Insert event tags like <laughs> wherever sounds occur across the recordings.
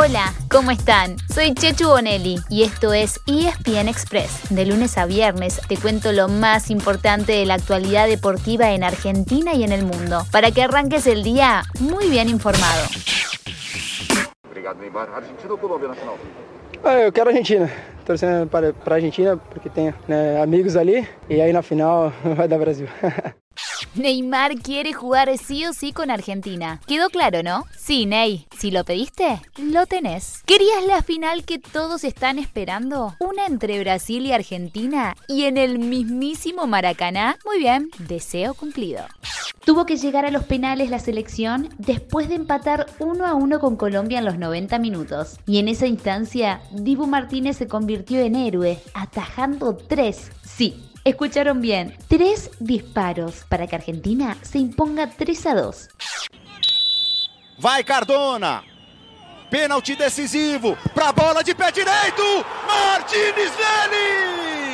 Hola, ¿cómo están? Soy Chechu Bonelli y esto es ESPN Express. De lunes a viernes te cuento lo más importante de la actualidad deportiva en Argentina y en el mundo, para que arranques el día muy bien informado. Ah, eu quero Argentina. Torcendo para, para Argentina porque tenho né, amigos ali e aí na final <laughs> vai dar Brasil. <laughs> <laughs> Neymar quiere jugar sí o sí con Argentina. ¿Quedó claro, no? Sí, Ney. Si lo pediste, lo tenés. ¿Querías la final que todos están esperando? ¿Una entre Brasil y Argentina? ¿Y en el mismísimo Maracaná? Muy bien, deseo cumplido. Tuvo que llegar a los penales la selección después de empatar uno a uno con Colombia en los 90 minutos. Y en esa instancia, Dibu Martínez se convirtió en héroe, atajando tres. Sí, Escucharon bien, tres disparos para que Argentina se imponga 3 a 2. Vai Cardona. Pênalti decisivo para a bola de pé direito. Martínez Vélez.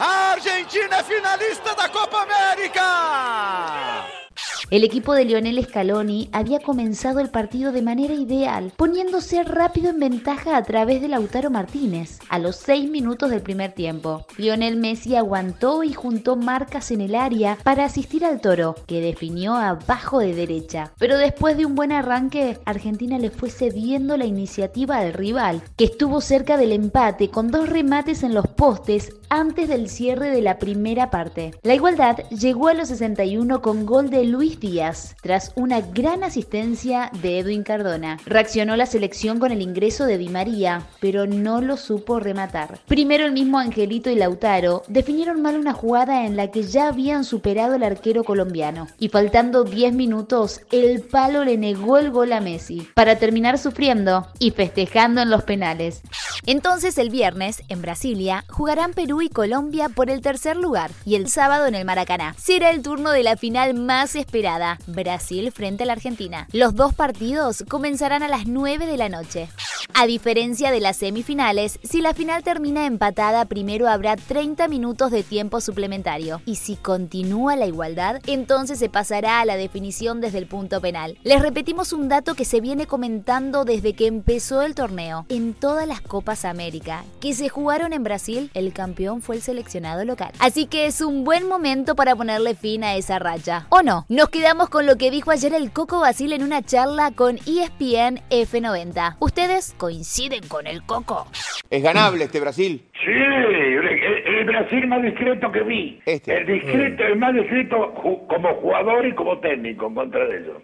A Argentina é finalista da Copa América. El equipo de Lionel Scaloni había comenzado el partido de manera ideal, poniéndose rápido en ventaja a través de Lautaro Martínez. A los 6 minutos del primer tiempo, Lionel Messi aguantó y juntó marcas en el área para asistir al toro, que definió abajo de derecha. Pero después de un buen arranque, Argentina le fue cediendo la iniciativa al rival, que estuvo cerca del empate con dos remates en los postes antes del cierre de la primera parte. La igualdad llegó a los 61 con gol de Luis Díaz, tras una gran asistencia de Edwin Cardona. Reaccionó la selección con el ingreso de Di María, pero no lo supo rematar. Primero el mismo Angelito y Lautaro definieron mal una jugada en la que ya habían superado el arquero colombiano. Y faltando 10 minutos, el palo le negó el gol a Messi, para terminar sufriendo y festejando en los penales. Entonces el viernes, en Brasilia, jugarán Perú y Colombia por el tercer lugar y el sábado en el Maracaná. Será el turno de la final más esperada, Brasil frente a la Argentina. Los dos partidos comenzarán a las 9 de la noche. A diferencia de las semifinales, si la final termina empatada, primero habrá 30 minutos de tiempo suplementario. Y si continúa la igualdad, entonces se pasará a la definición desde el punto penal. Les repetimos un dato que se viene comentando desde que empezó el torneo. En todas las Copas América que se jugaron en Brasil, el campeón fue el seleccionado local. Así que es un buen momento para ponerle fin a esa racha. ¿O no? Nos quedamos con lo que dijo ayer el Coco Basil en una charla con ESPN F90. ¿Ustedes coinciden con el Coco? Es ganable este Brasil. Sí, el, el Brasil más discreto que vi. Este. El discreto, el más discreto como jugador y como técnico en contra de ellos.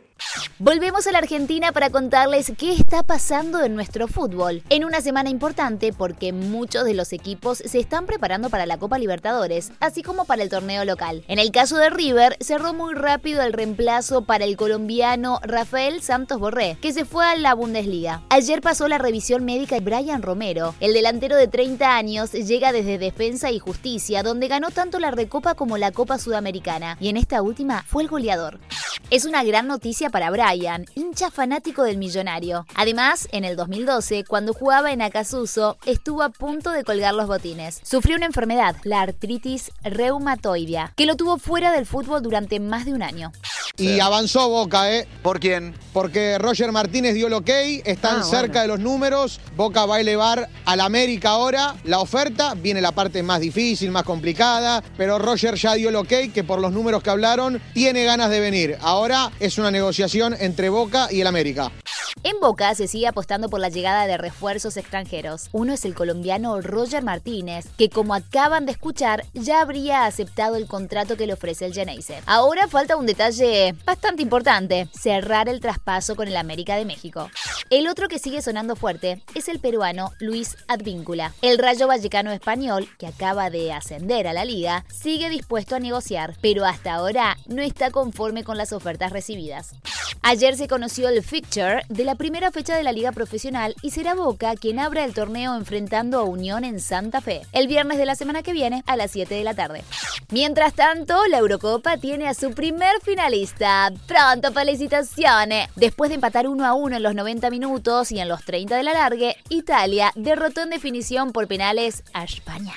Volvemos a la Argentina para contarles qué está pasando en nuestro fútbol. En una semana importante porque muchos de los equipos se están preparando para la Copa Libertadores, así como para el torneo local. En el caso de River, cerró muy rápido el reemplazo para el colombiano Rafael Santos Borré, que se fue a la Bundesliga. Ayer pasó la revisión médica de Brian Romero. El delantero de 30 años llega desde Defensa y Justicia, donde ganó tanto la Recopa como la Copa Sudamericana, y en esta última fue el goleador. Es una gran noticia para Brian, hincha fanático del millonario. Además, en el 2012, cuando jugaba en Acasuso, estuvo a punto de colgar los botines. Sufrió una enfermedad, la artritis reumatoidea, que lo tuvo fuera del fútbol durante más de un año. Y avanzó Boca, ¿eh? ¿Por quién? Porque Roger Martínez dio el ok, están Ah, cerca bueno. de los números. Boca va a elevar al América ahora la oferta. Viene la parte más difícil, más complicada. Pero Roger ya dio el ok, que por los números que hablaron, tiene ganas de venir. Ahora es una negociación entre Boca y el América. En Boca se sigue apostando por la llegada de refuerzos extranjeros. Uno es el colombiano Roger Martínez, que como acaban de escuchar, ya habría aceptado el contrato que le ofrece el Geneise. Ahora falta un detalle bastante importante, cerrar el traspaso con el América de México. El otro que sigue sonando fuerte es el peruano Luis Advíncula. El Rayo Vallecano español, que acaba de ascender a la liga, sigue dispuesto a negociar, pero hasta ahora no está conforme con las ofertas recibidas. Ayer se conoció el fixture de la primera fecha de la liga profesional y será Boca quien abra el torneo enfrentando a Unión en Santa Fe, el viernes de la semana que viene a las 7 de la tarde. Mientras tanto, la Eurocopa tiene a su primer finalista. Pronto, felicitaciones. Después de empatar 1 a 1 en los 90 minutos y en los 30 de la largue, Italia derrotó en definición por penales a España.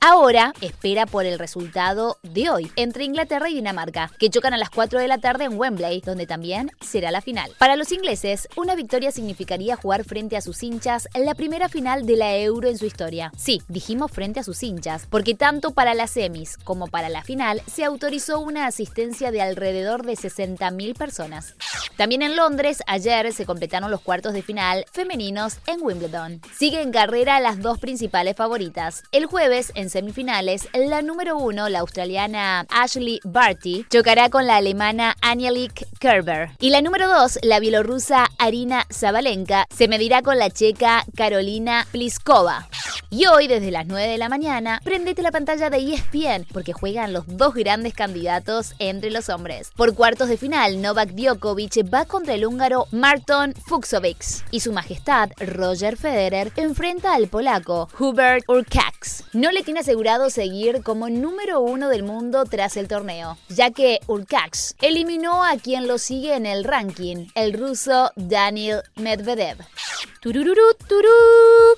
Ahora espera por el resultado de hoy entre Inglaterra y Dinamarca, que chocan a las 4 de la tarde en Wembley, donde también será la final. Para los ingleses, una victoria significaría jugar frente a sus hinchas la primera final de la Euro en su historia. Sí, dijimos frente a sus hinchas, porque tanto para las semis como para la final se autorizó una asistencia de alrededor de 60.000 personas. También en Londres, ayer se completaron los cuartos de final femeninos en Wimbledon. Sigue en carrera las dos principales favoritas. El jueves, en semifinales, la número uno, la australiana Ashley Barty, chocará con la alemana Angelique Kerber. Y la número dos, la bielorrusa Arina Zabalenka, se medirá con la checa Carolina Pliskova. Y hoy, desde las 9 de la mañana, prendete la pantalla de ESPN porque juegan los dos grandes candidatos entre los hombres. Por cuartos de final, Novak Djokovic va contra el húngaro Marton Fuxovic y su majestad Roger Federer enfrenta al polaco Hubert Urkax. No le tiene asegurado seguir como número uno del mundo tras el torneo, ya que Urkax eliminó a quien lo sigue en el ranking, el ruso Daniel Medvedev.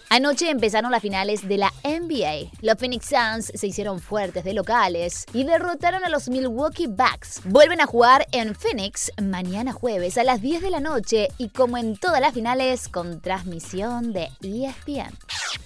Anoche empezaron las de la NBA. Los Phoenix Suns se hicieron fuertes de locales y derrotaron a los Milwaukee Bucks. Vuelven a jugar en Phoenix mañana jueves a las 10 de la noche y como en todas las finales con transmisión de ESPN.